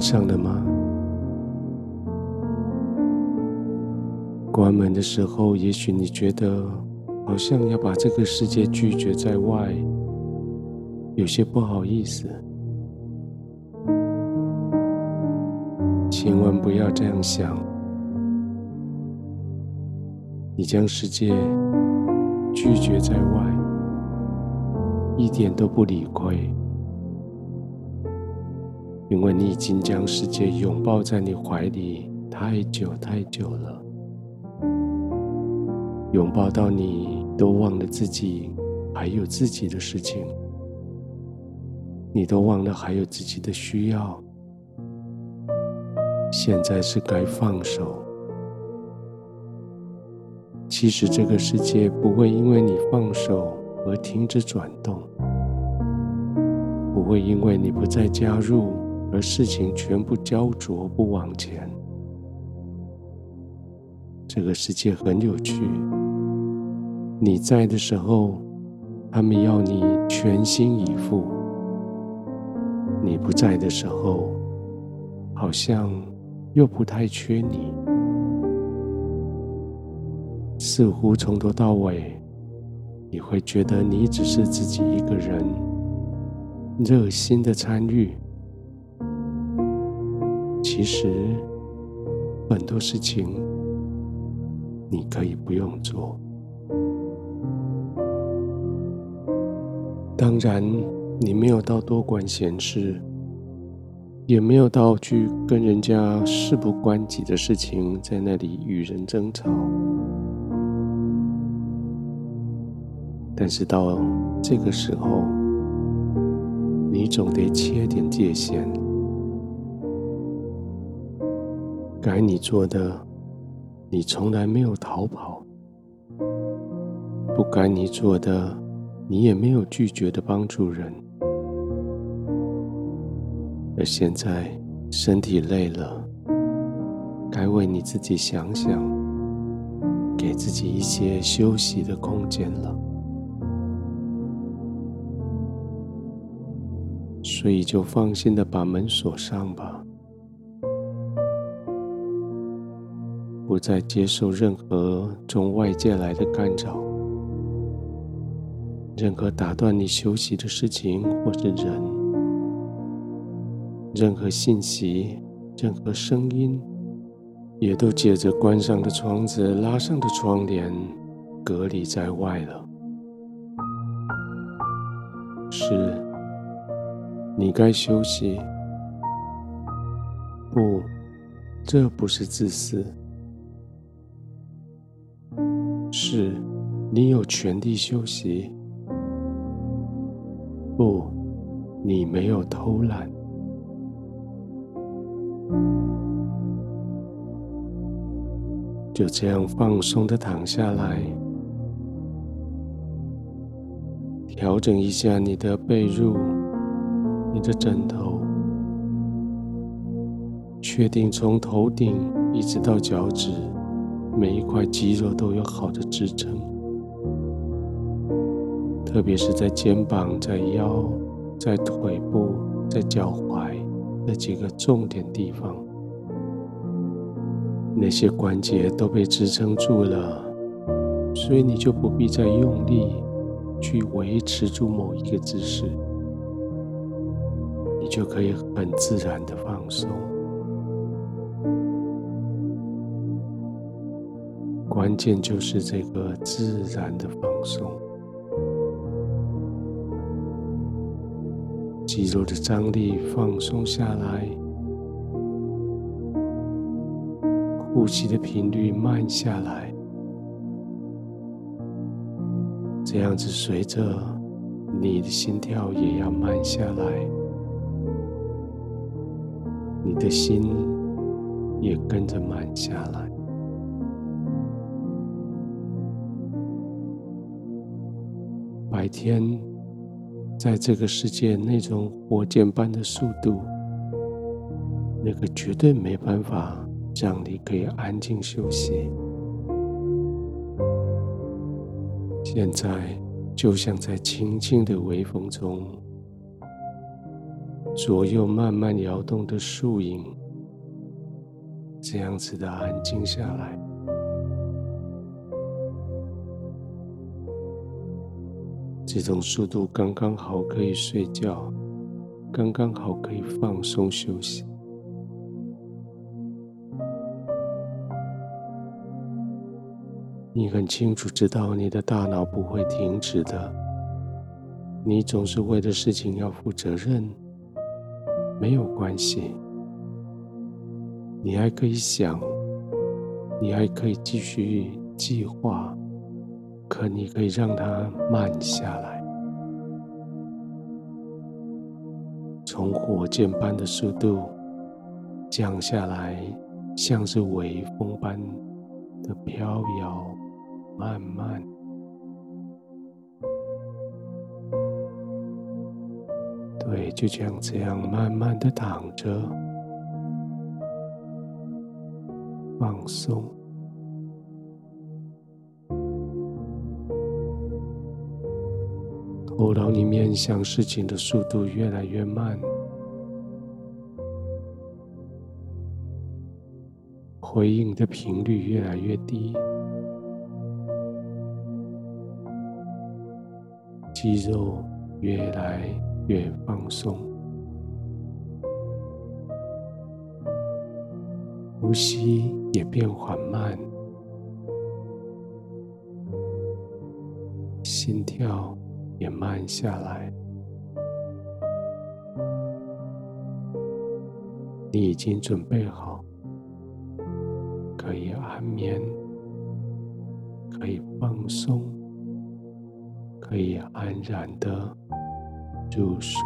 上了吗？关门的时候，也许你觉得好像要把这个世界拒绝在外，有些不好意思。千万不要这样想，你将世界拒绝在外，一点都不理亏，因为你已经将世界拥抱在你怀里太久太久了。拥抱到你都忘了自己还有自己的事情，你都忘了还有自己的需要。现在是该放手。其实这个世界不会因为你放手而停止转动，不会因为你不再加入而事情全部焦灼不往前。这个世界很有趣。你在的时候，他们要你全心以赴；你不在的时候，好像又不太缺你。似乎从头到尾，你会觉得你只是自己一个人，热心的参与。其实很多事情，你可以不用做。当然，你没有到多管闲事，也没有到去跟人家事不关己的事情在那里与人争吵。但是到这个时候，你总得切点界限。该你做的，你从来没有逃跑；不该你做的，你也没有拒绝的帮助人，而现在身体累了，该为你自己想想，给自己一些休息的空间了。所以就放心的把门锁上吧，再接受任何从外界来的干扰。任何打断你休息的事情或是人，任何信息、任何声音，也都借着关上的窗子、拉上的窗帘，隔离在外了。是，你该休息。不，这不是自私。是，你有权利休息。不，你没有偷懒，就这样放松的躺下来，调整一下你的被褥、你的枕头，确定从头顶一直到脚趾，每一块肌肉都有好的支撑。特别是在肩膀、在腰、在腿部、在脚踝那几个重点地方，那些关节都被支撑住了，所以你就不必再用力去维持住某一个姿势，你就可以很自然的放松。关键就是这个自然的放松。肌肉的张力放松下来，呼吸的频率慢下来，这样子随着你的心跳也要慢下来，你的心也跟着慢下来。天。在这个世界，那种火箭般的速度，那个绝对没办法让你可以安静休息。现在就像在轻轻的微风中，左右慢慢摇动的树影，这样子的安静下来。这种速度刚刚好可以睡觉，刚刚好可以放松休息。你很清楚知道，你的大脑不会停止的。你总是为的事情要负责任，没有关系。你还可以想，你还可以继续计划，可你可以让它慢下来，从火箭般的速度降下来，像是微风般的飘摇。慢慢，对，就像这样慢慢的躺着，放松，头脑里面想事情的速度越来越慢，回应的频率越来越低。肌肉越来越放松，呼吸也变缓慢，心跳也慢下来。你已经准备好，可以安眠，可以放松。可以安然的入睡。